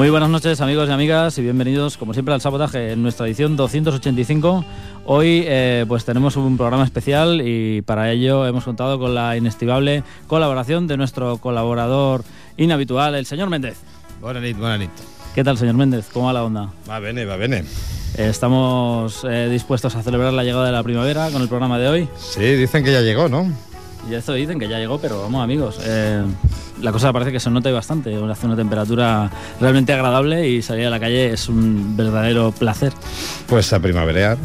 Muy buenas noches amigos y amigas y bienvenidos como siempre al Sabotaje en nuestra edición 285. Hoy eh, pues tenemos un programa especial y para ello hemos contado con la inestimable colaboración de nuestro colaborador inhabitual, el señor Méndez. Buenas noches, buenas noches. ¿Qué tal señor Méndez? ¿Cómo va la onda? Va bene, va bene. Eh, estamos eh, dispuestos a celebrar la llegada de la primavera con el programa de hoy. Sí, dicen que ya llegó, ¿no? Y eso dicen que ya llegó, pero vamos amigos, eh, la cosa parece que se nota y bastante. Hace una temperatura realmente agradable y salir a la calle es un verdadero placer. Pues a primaverear.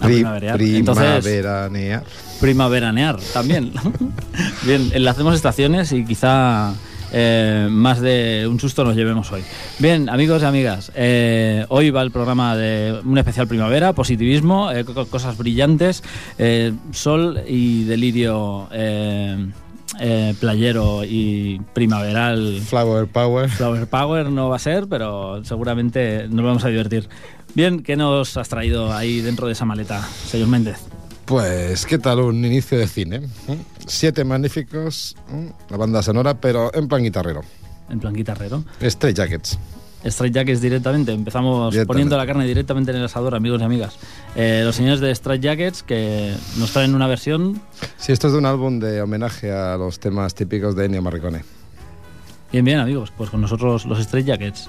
A primaverear. Entonces- Primaveranear. Primaveranear también. Bien, enlacemos estaciones y quizá eh, más de un susto nos llevemos hoy. Bien, amigos y amigas, eh, hoy va el programa de un especial primavera, positivismo, eh, co- cosas brillantes, sol y delirio eh, playero y primaveral. Flower Power. Flower Power no va a ser, pero seguramente nos vamos a divertir. Bien, ¿qué nos has traído ahí dentro de esa maleta, señor Méndez? Pues, ¿qué tal un inicio de cine? Siete magníficos, la banda sonora, pero en plan guitarrero. En plan guitarrero. Straight Jackets. Straight Jackets directamente, empezamos Directamente. poniendo la carne directamente en el asador, amigos y amigas. Eh, los señores de Straight Jackets que nos traen una versión. Sí, esto es de un álbum de homenaje a los temas típicos de Ennio Morricone. Bien, bien, amigos, pues con nosotros los Straight Jackets.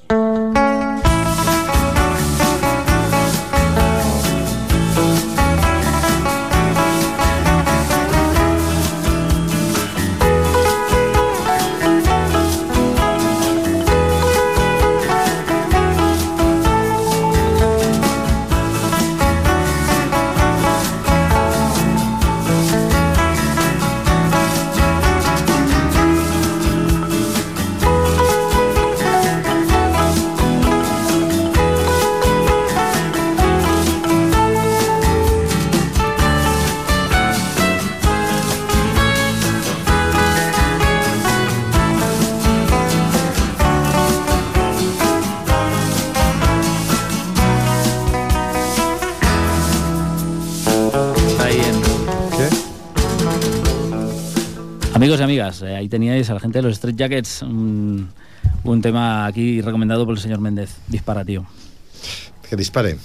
Amigos y amigas, eh, ahí teníais a la gente de los Street Jackets, un, un tema aquí recomendado por el señor Méndez. Dispara, tío. Que dispare.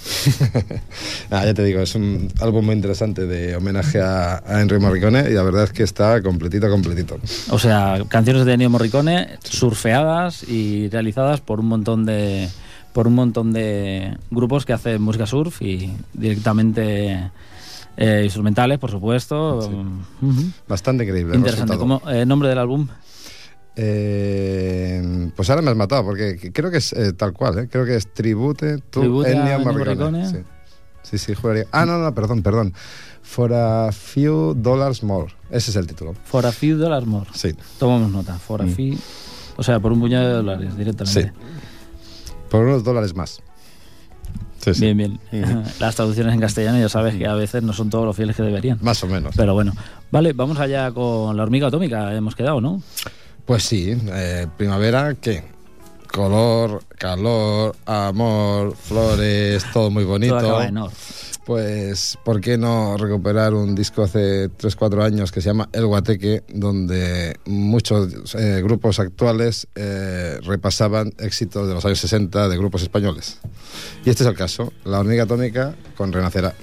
ah, ya te digo, es un álbum muy interesante de homenaje a, a Morricone y la verdad es que está completito, completito. O sea, canciones de Ennio Morricone surfeadas y realizadas por un montón de por un montón de grupos que hacen música surf y directamente eh, instrumentales, por supuesto. Sí. Ujú. Bastante increíble. el Interesante. ¿Cómo, eh, nombre del álbum? Eh, pues ahora me has matado, porque creo que es eh, tal cual, ¿eh? creo que es Tribute to Ennio. Morricone. Sí. sí, sí, juraría. Ah, no, no, perdón, perdón. For a few dollars more. Ese es el título. For a few dollars more. Sí, Tomamos nota. For a Mm. few. O sea, por un puñado de dólares directamente. sí. Por unos dólares más. Sí, sí. Bien, bien. Las traducciones en castellano ya sabes que a veces no son todos los fieles que deberían. Más o menos. Pero bueno, vale, vamos allá con la hormiga atómica. Hemos quedado, ¿no? Pues sí, eh, primavera, ¿qué? Color, calor, amor, flores, todo muy bonito. Todo acaba en or. Pues, ¿por qué no recuperar un disco hace 3-4 años que se llama El Guateque, donde muchos eh, grupos actuales eh, repasaban éxitos de los años 60 de grupos españoles? Y este es el caso, La hormiga atómica con Renacerá.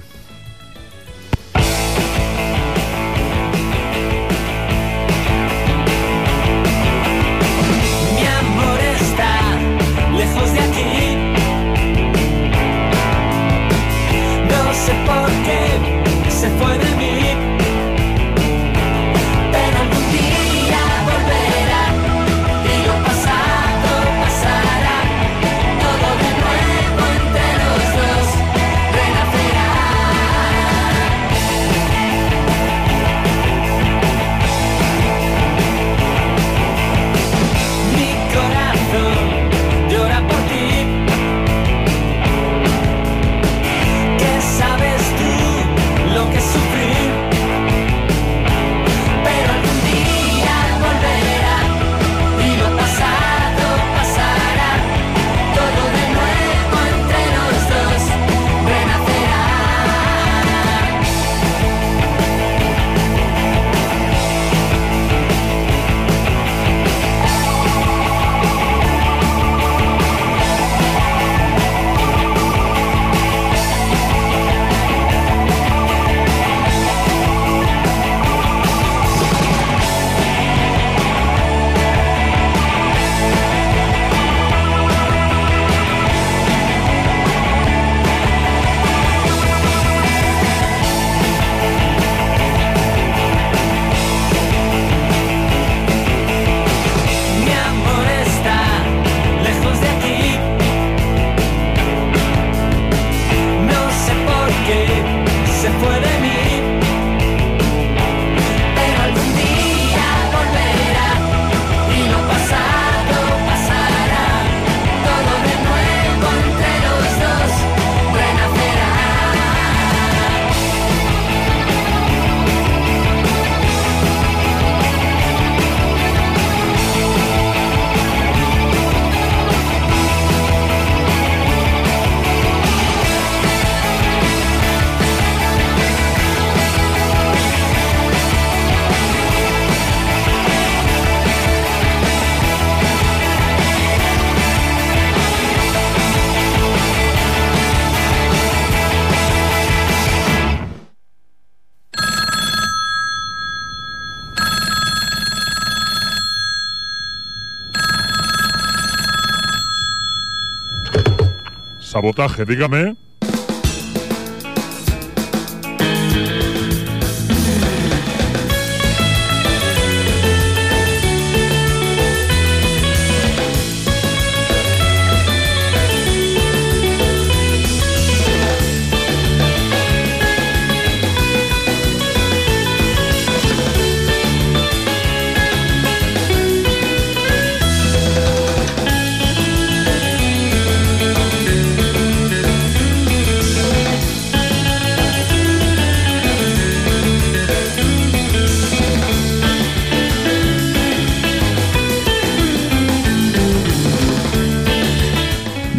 Sabotaje, dígame.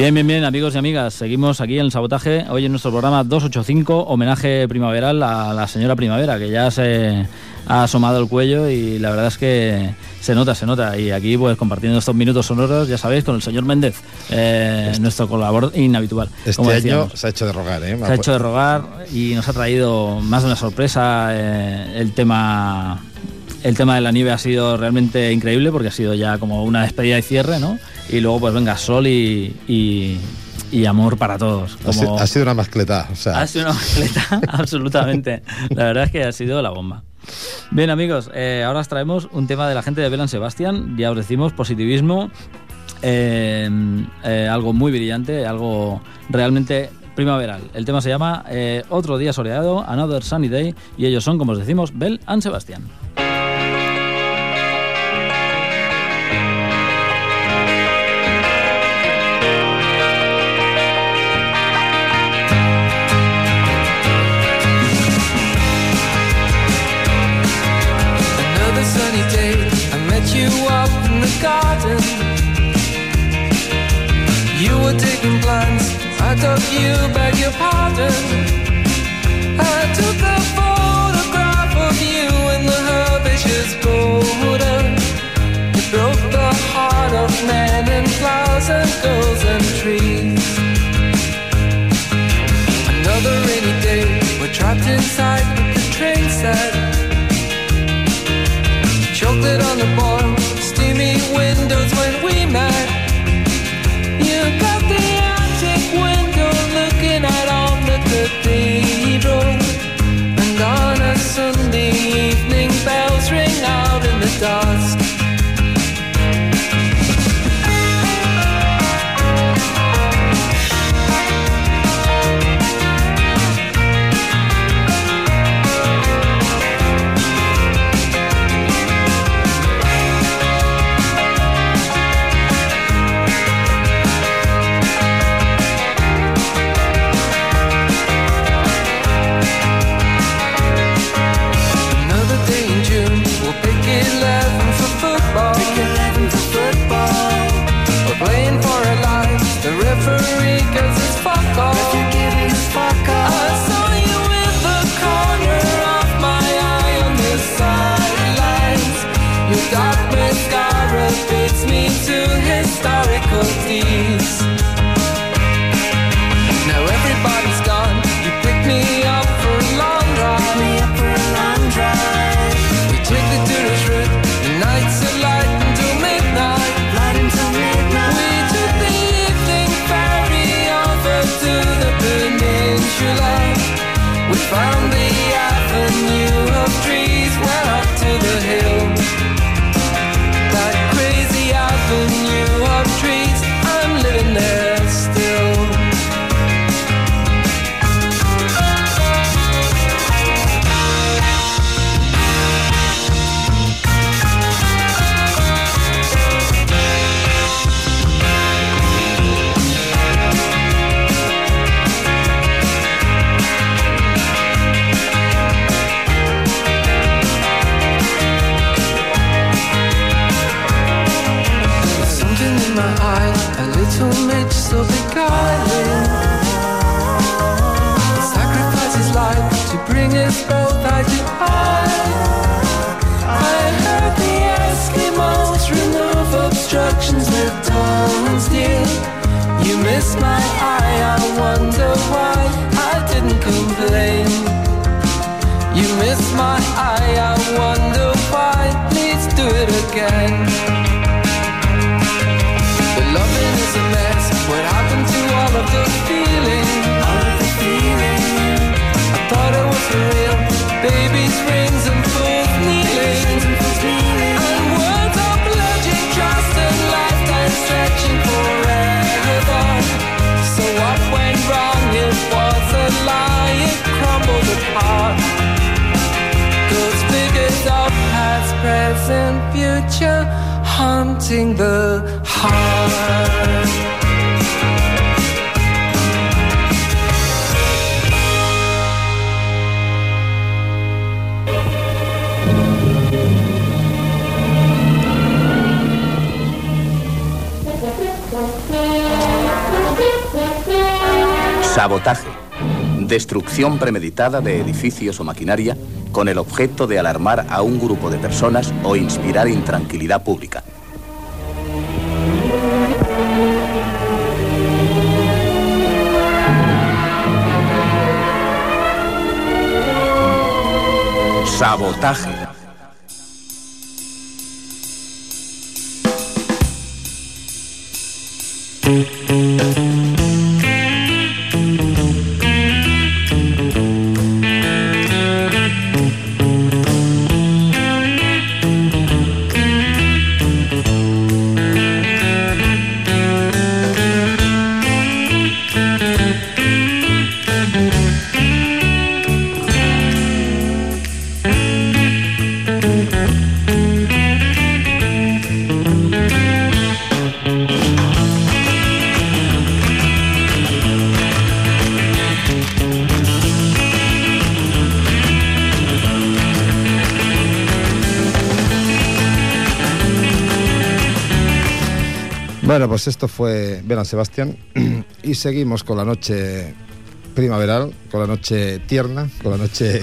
Bien, bien, bien, amigos y amigas. Seguimos aquí en el sabotaje. Hoy en nuestro programa 285, homenaje primaveral a la señora Primavera, que ya se ha asomado el cuello y la verdad es que se nota, se nota. Y aquí, pues compartiendo estos minutos sonoros, ya sabéis, con el señor Méndez, eh, nuestro colaborador inhabitual. Este como año se ha hecho de rogar, ¿eh? Se ha hecho de rogar y nos ha traído más de una sorpresa. eh, el tema el tema de la nieve ha sido realmente increíble porque ha sido ya como una despedida y cierre, ¿no? Y luego pues venga sol y, y- y amor para todos. Ha, sido una mascleta. O sea, ha sido una mascleta, absolutamente. La verdad es que ha sido la bomba. Bien, amigos, eh, ahora os traemos un tema de la gente de Belan Sebastián. Ya os decimos, positivismo, eh, eh, algo muy brillante, algo realmente primaveral. El tema se llama eh, Otro día soleado, Another Sunny Day, y ellos son, como os decimos, Bel and Sebastián. Took you, beg your pardon. I took a photograph of you in the herbaceous border. It broke the heart of men and flowers and girls and trees. Another rainy day, we're trapped inside with the train set. Chocolate on the bar, instructions with tongues, dear. You miss my eye, I wonder why. Sabotaje. Destrucción premeditada de edificios o maquinaria con el objeto de alarmar a un grupo de personas o inspirar intranquilidad pública. Sabotaje. Bueno, pues esto fue Belan Sebastián y seguimos con la noche primaveral, con la noche tierna, con la noche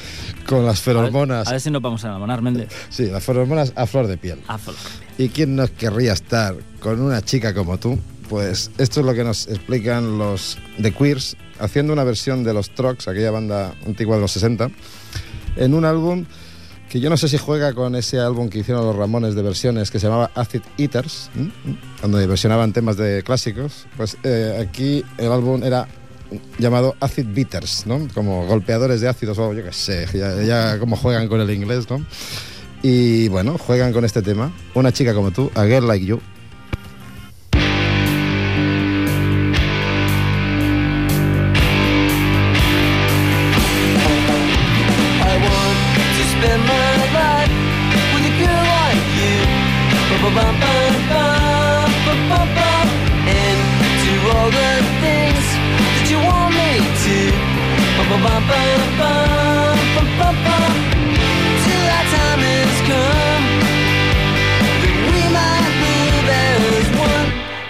con las A ver, feromonas. A ver si nos vamos a enamorar, Méndez. Sí, las feromonas a flor de piel. Ah, flor. ¿Y quién no querría estar con una chica como tú? Pues esto es lo que nos explican los The Queers, haciendo una versión de los Trucks, aquella banda antigua de los 60, en un álbum que yo no sé si juega con ese álbum que hicieron los Ramones de versiones que se llamaba Acid Eaters. ¿m? donde versionaban temas de clásicos. Pues eh, aquí el álbum era llamado Acid Beaters, ¿no? Como golpeadores de ácidos o yo qué sé, ya, ya como juegan con el inglés, ¿no? Y bueno, juegan con este tema. Una chica como tú, a girl like you.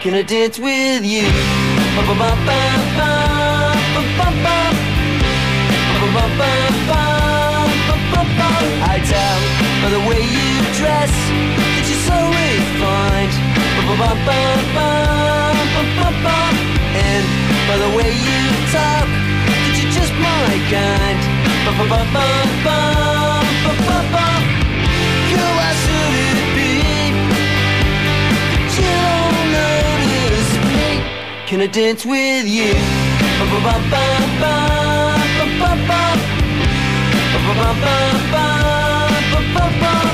Can I dance with you? I tell by the way you dress And by the way you talk that you're just my kind. Girl, why should it be you don't notice me? Can I dance with you? Baby,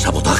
Sabotaje.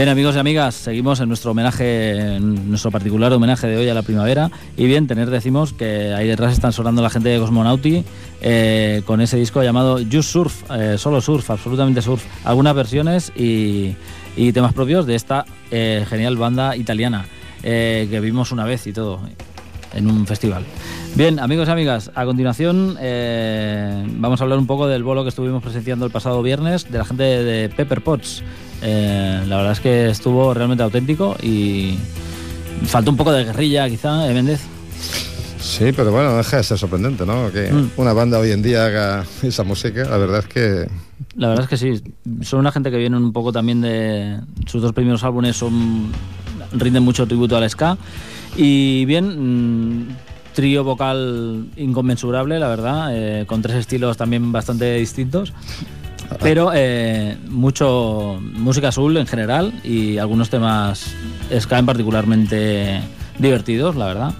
Bien, amigos y amigas, seguimos en nuestro homenaje, en nuestro particular homenaje de hoy a la primavera. Y bien, tener decimos que ahí detrás están sonando la gente de Cosmonauti eh, con ese disco llamado Just Surf, eh, solo surf, absolutamente surf. Algunas versiones y, temas propios de esta eh, genial banda italiana que vimos una vez y todo en un festival. Bien, amigos y amigas, a continuación eh, vamos a hablar un poco del bolo que estuvimos presenciando el pasado viernes de la gente de Pepper Potts. Eh, la verdad es que estuvo realmente auténtico y faltó un poco de guerrilla, quizá, ¿eh, Méndez? Sí, pero bueno, no deja de ser sorprendente, ¿no? Que Mm. una banda hoy en día haga esa música, la verdad es que La verdad es que sí. Son una gente que viene un poco también de. Sus dos primeros álbumes son rinden mucho tributo al ska. Y bien, mm, trío vocal inconmensurable, la verdad, eh, con tres estilos también bastante distintos. Pero eh, mucho música azul en general y algunos temas ska en particularmente divertidos, la verdad,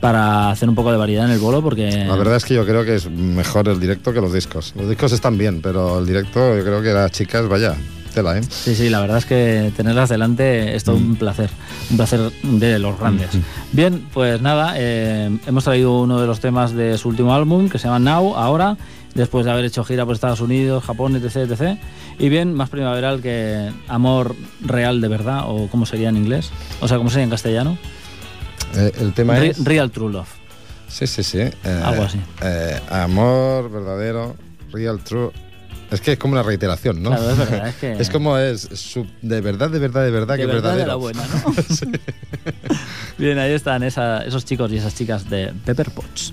para hacer un poco de variedad en el bolo porque... la verdad es que yo creo que es mejor el directo que los discos. Los discos están bien, pero el directo yo creo que las chicas, vaya, tela, ¿eh? Sí, sí, la verdad es que tenerlas delante es todo un placer, un placer de los grandes. Bien, pues nada, eh, hemos traído uno de los temas de su último álbum que se llama Now, ahora, después de haber hecho gira por Estados Unidos, Japón, etc, etc. Y bien, más primaveral que Amor Real de Verdad, o cómo sería en inglés, o sea, cómo sería en castellano. Eh, el tema Re- es... Real True Love. Sí, sí, sí. eh, Algo así. amor verdadero, real true. Es que es como una reiteración, ¿no? Claro, es verdad, es que- es como es su- de verdad, de verdad, de verdad, De que verdad de verdadero. la buena, ¿no? Bien, ahí están esa- esos chicos y esas chicas de Pepper Potts.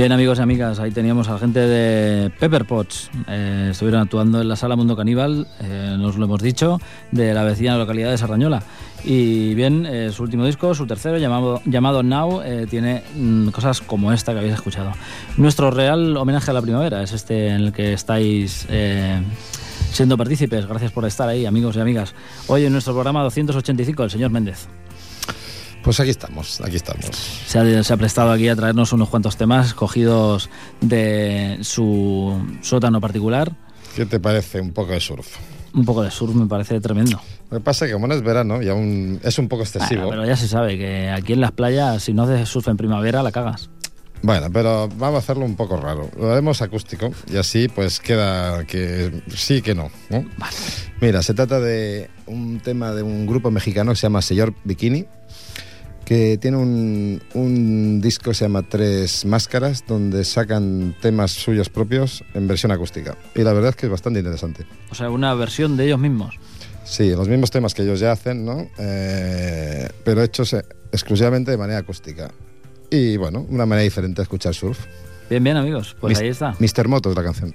Bien, amigos y amigas, ahí teníamos a la gente de Pepper Potts. Eh, estuvieron actuando en la sala Mundo Caníbal, eh, nos lo hemos dicho, de la vecina localidad de Sarrañola. Y bien, eh, su último disco, su tercero, llamado, llamado Now, tiene mm, cosas como esta que habéis escuchado. Nuestro real homenaje a la primavera es este en el que estáis siendo partícipes. Gracias por estar ahí, amigos y amigas. Hoy en nuestro programa 285, el señor Méndez. Pues aquí estamos, aquí estamos. Se ha, se ha prestado aquí a traernos unos cuantos temas escogidos de su sótano particular. ¿Qué te parece un poco de surf? Un poco de surf me parece tremendo. Lo que pasa es que como no es verano, ya un- es un poco excesivo. Bueno, pero ya se sabe que aquí en las playas, si no haces surf en primavera, la cagas. Bueno, pero vamos a hacerlo un poco raro. Lo haremos acústico y así pues queda que sí que no. ¿no? Mira, se trata de un tema de un grupo mexicano que se llama Señor Bikini, que tiene un, un disco que se llama Tres Máscaras, donde sacan temas suyos propios en versión acústica. Y la verdad es que es bastante interesante. O sea, una versión de ellos mismos. Sí, los mismos temas que ellos ya hacen, ¿no? Eh, pero hechos eh, exclusivamente de manera acústica. Y bueno, una manera diferente de escuchar surf. Bien, bien, amigos. Pues Mis- ahí está. Mr. Moto es la canción.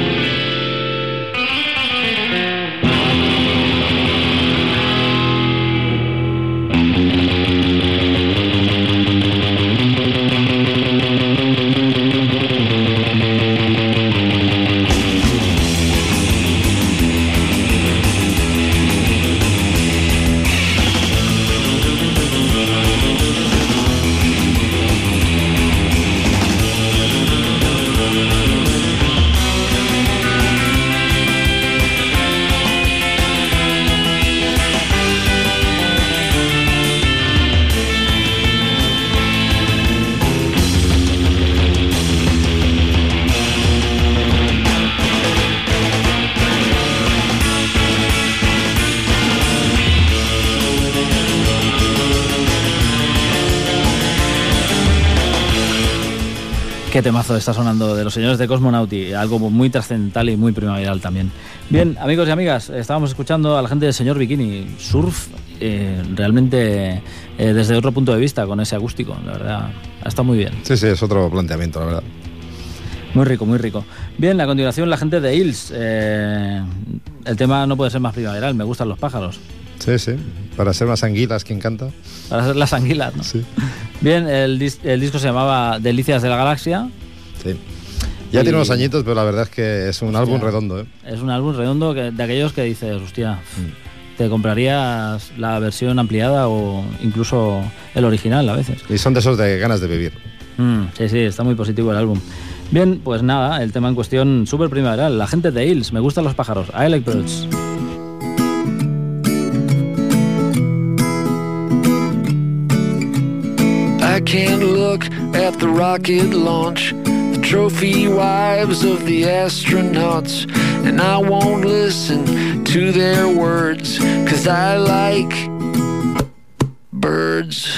Qué temazo está sonando de los señores de Cosmonauti, algo muy trascendental y muy primaveral también. Bien, amigos y amigas, estábamos escuchando a la gente del señor Bikini, surf, eh, realmente eh, desde otro punto de vista, con ese acústico, la verdad, está muy bien. Sí, sí, es otro planteamiento, la verdad. Muy rico, muy rico. Bien, a continuación la gente de Hills. eh, el tema no puede ser más primaveral, me gustan los pájaros. Sí, sí. Para ser más anguilas, quien canta. Para ser las anguilas, ¿no? Sí. Bien, el, dis- el disco se llamaba Delicias de la Galaxia. Sí. Ya Y- tiene unos añitos, pero la verdad es que es un Hostia. álbum redondo, ¿eh? Es un álbum redondo que- de aquellos que dices, hostia, Mm. te comprarías la versión ampliada o incluso el original a veces. Y son de esos de ganas de vivir. Mm, sí, sí, está muy positivo el álbum. Bien, pues nada, el tema en cuestión, súper primaveral. La gente de Hills, me gustan los pájaros. I like birds. Can't look at the rocket launch, the trophy wives of the astronauts, and I won't listen to their words, cause I like birds.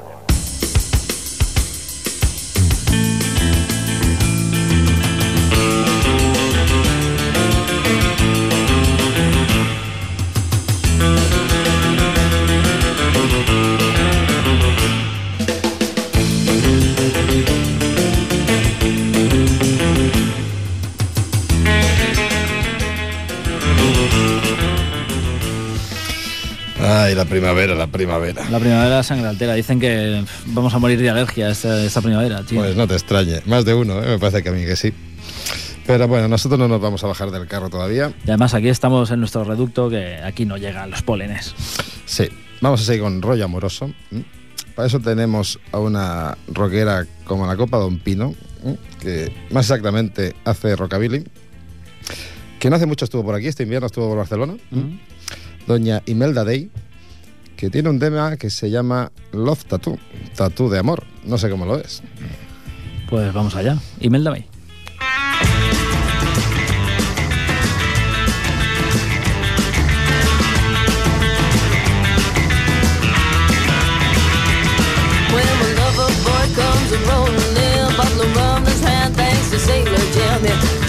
Ay, la primavera, la primavera. La primavera sangre altera. Dicen que vamos a morir de alergia esta, esta primavera, tío. Pues no te extrañe. Más de uno, ¿eh? me parece que a mí que sí. Pero bueno, nosotros no nos vamos a bajar del carro todavía. Y además aquí estamos en nuestro reducto que aquí no llegan los pólenes. Sí, vamos a seguir con rollo amoroso. ¿m? Para eso tenemos a una rockera como la Copa Don Pino, ¿m? que más exactamente hace rockabilly, que no hace mucho estuvo por aquí, este invierno estuvo por Barcelona. ¿m? Doña Imelda Day, que tiene un tema que se llama Love Tattoo, Tattoo de amor. No sé cómo lo es. Pues vamos allá. Imelda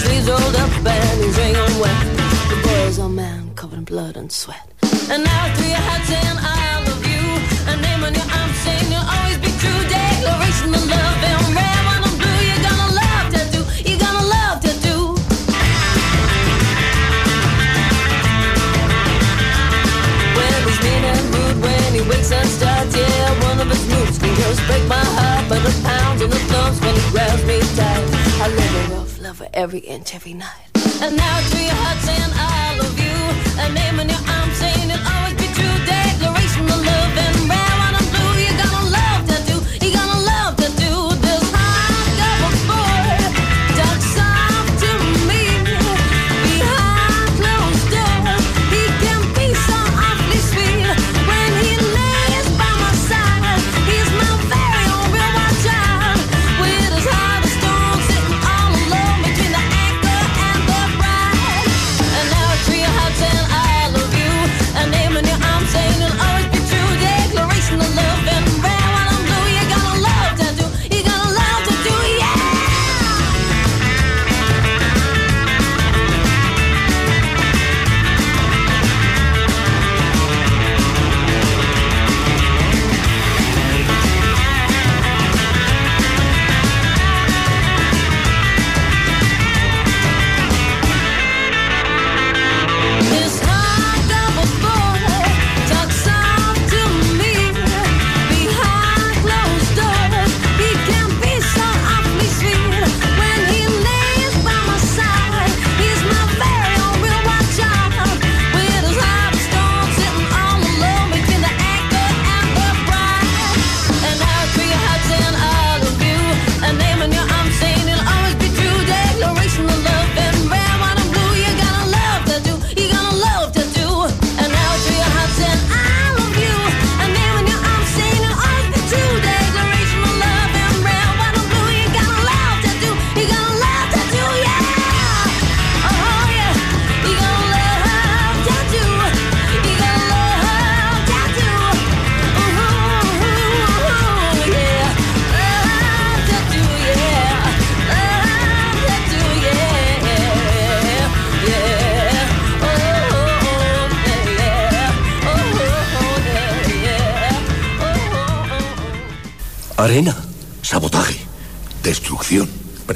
sleeves rolled up and wet. The and blood and sweat. And now through your heart saying I love you. A name on your arm saying you'll always be true. Declaration of love and red wakes and starts, yeah, one of his moves can just break my heart. But the pounds and the thumps when he grabs me tight. Every inch, every night. And now to your heart saying I love you. A name in your arm saying it'll always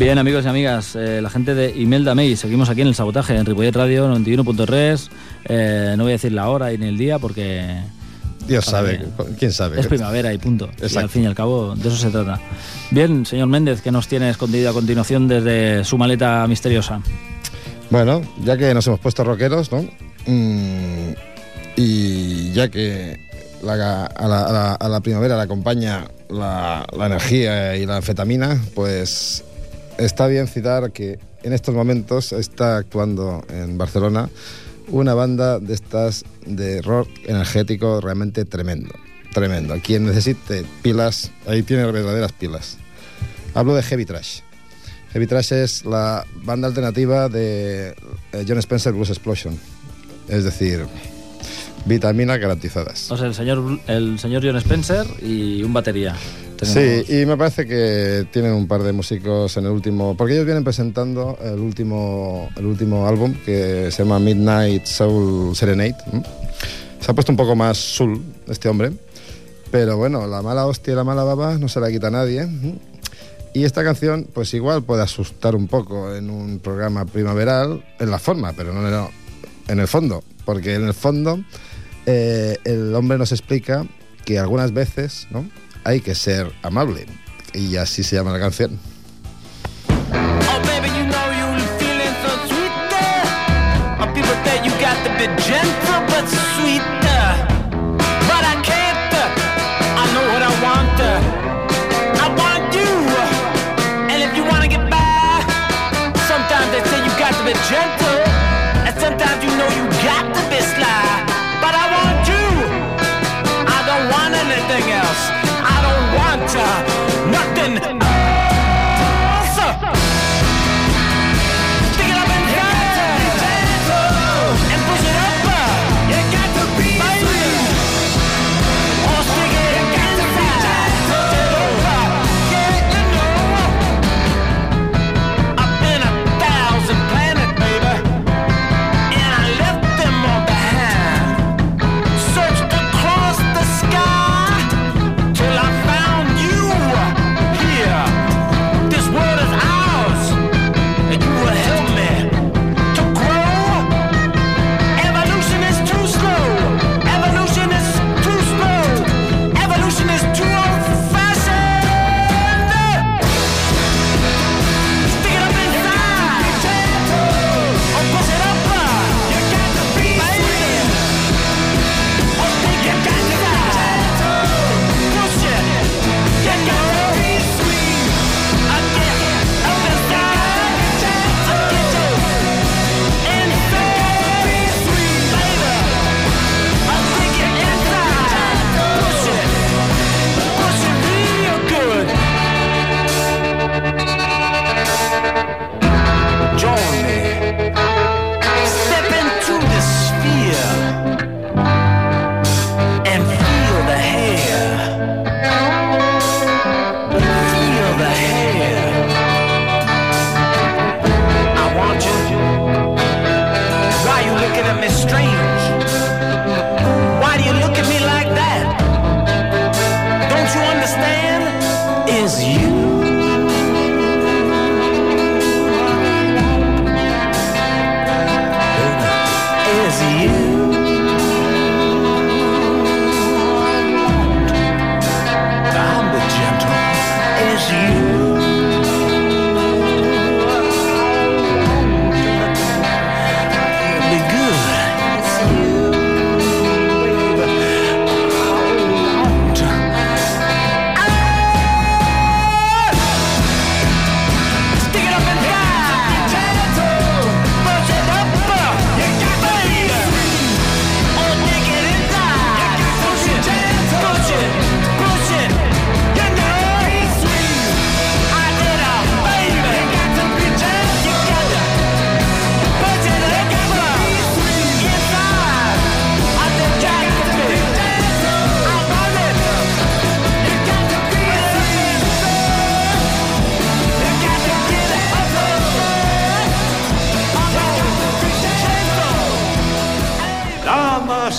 Bien, amigos y amigas, eh, la gente de Imelda May, seguimos aquí en el sabotaje en Ripollet Radio 91.3. Eh, no voy a decir la hora y ni el día porque. Dios sabe, quién sabe. Es primavera y punto. Y al fin y al cabo, de eso se trata. Bien, señor Méndez, ¿qué nos tiene escondido a continuación desde su maleta misteriosa? Bueno, ya que nos hemos puesto rockeros, ¿no? Mm, y ya que la- a, la, a la- a la primavera le acompaña la, la energía y la anfetamina, pues está bien citar que en estos momentos está actuando en Barcelona una banda de estas de rock energético realmente tremendo. Tremendo. Quien necesite pilas, ahí tiene verdaderas pilas. Hablo de Heavy Trash. Heavy Trash es la banda alternativa de eh, John Spencer Blues Explosion. Es decir, vitaminas garantizadas. O sea, el señor, el señor John Spencer y un batería. Sí, y me parece que tienen un par de músicos en el último, porque ellos vienen presentando el último, el último álbum que se llama Midnight Soul Serenade. Se ha puesto un poco más soul este hombre, pero bueno, la mala hostia y la mala baba no se la quita nadie. Y esta canción, pues igual puede asustar un poco en un programa primaveral, en la forma, pero no en el, en el fondo, porque en el fondo eh, el hombre nos explica que algunas veces ¿no? Hay que ser amable, y así se llama la canción. Oh, baby, you know you feeling so sweet there. Oh, people say you got to be gentle but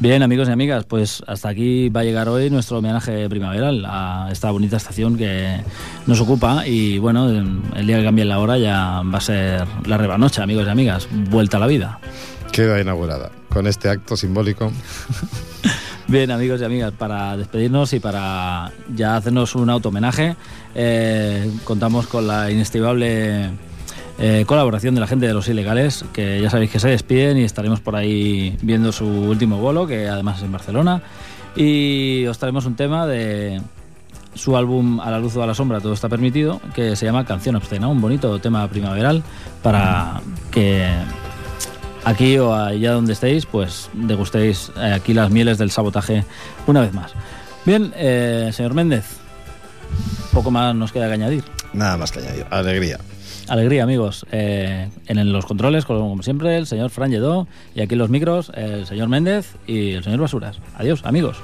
Bien, amigos y amigas, pues hasta aquí va a llegar hoy nuestro homenaje primaveral a esta bonita estación que nos ocupa y bueno, el día que cambie la hora ya va a ser la rebanocha, amigos y amigas, vuelta a la vida. Queda inaugurada con este acto simbólico. Bien, amigos y amigas, para despedirnos y para ya hacernos un auto homenaje, eh, contamos con la inestimable eh, colaboración de la gente de los ilegales, que ya sabéis que se despiden y estaremos por ahí viendo su último bolo, que además es en Barcelona. Y os traemos un tema de su álbum A la luz o a la sombra, todo está permitido, que se llama Canción Obscena, un bonito tema primaveral para que aquí o allá donde estéis, pues degustéis eh, aquí las mieles del sabotaje una vez más. Bien, eh, señor Méndez, poco más nos queda que añadir. Nada más que añadir. Alegría. Alegría, amigos. Eh, en los controles, como siempre, el señor Fran Lledó y aquí en los micros, el señor Méndez y el señor Basuras. Adiós, amigos.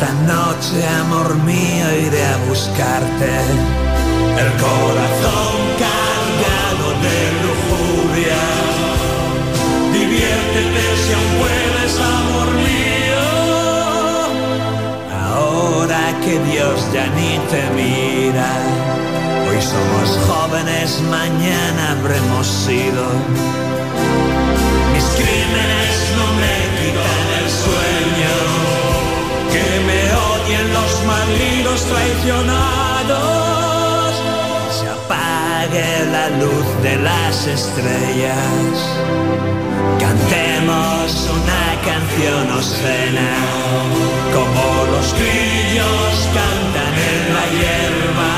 Esta noche, amor mío, iré a buscarte. Las estrellas. Cantemos una canción obscena. Como los grillos cantan en la hierba.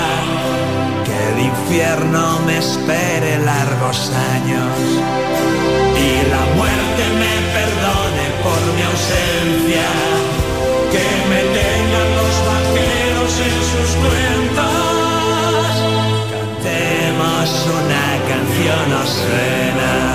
Que el infierno me espere largos años. naděja na své.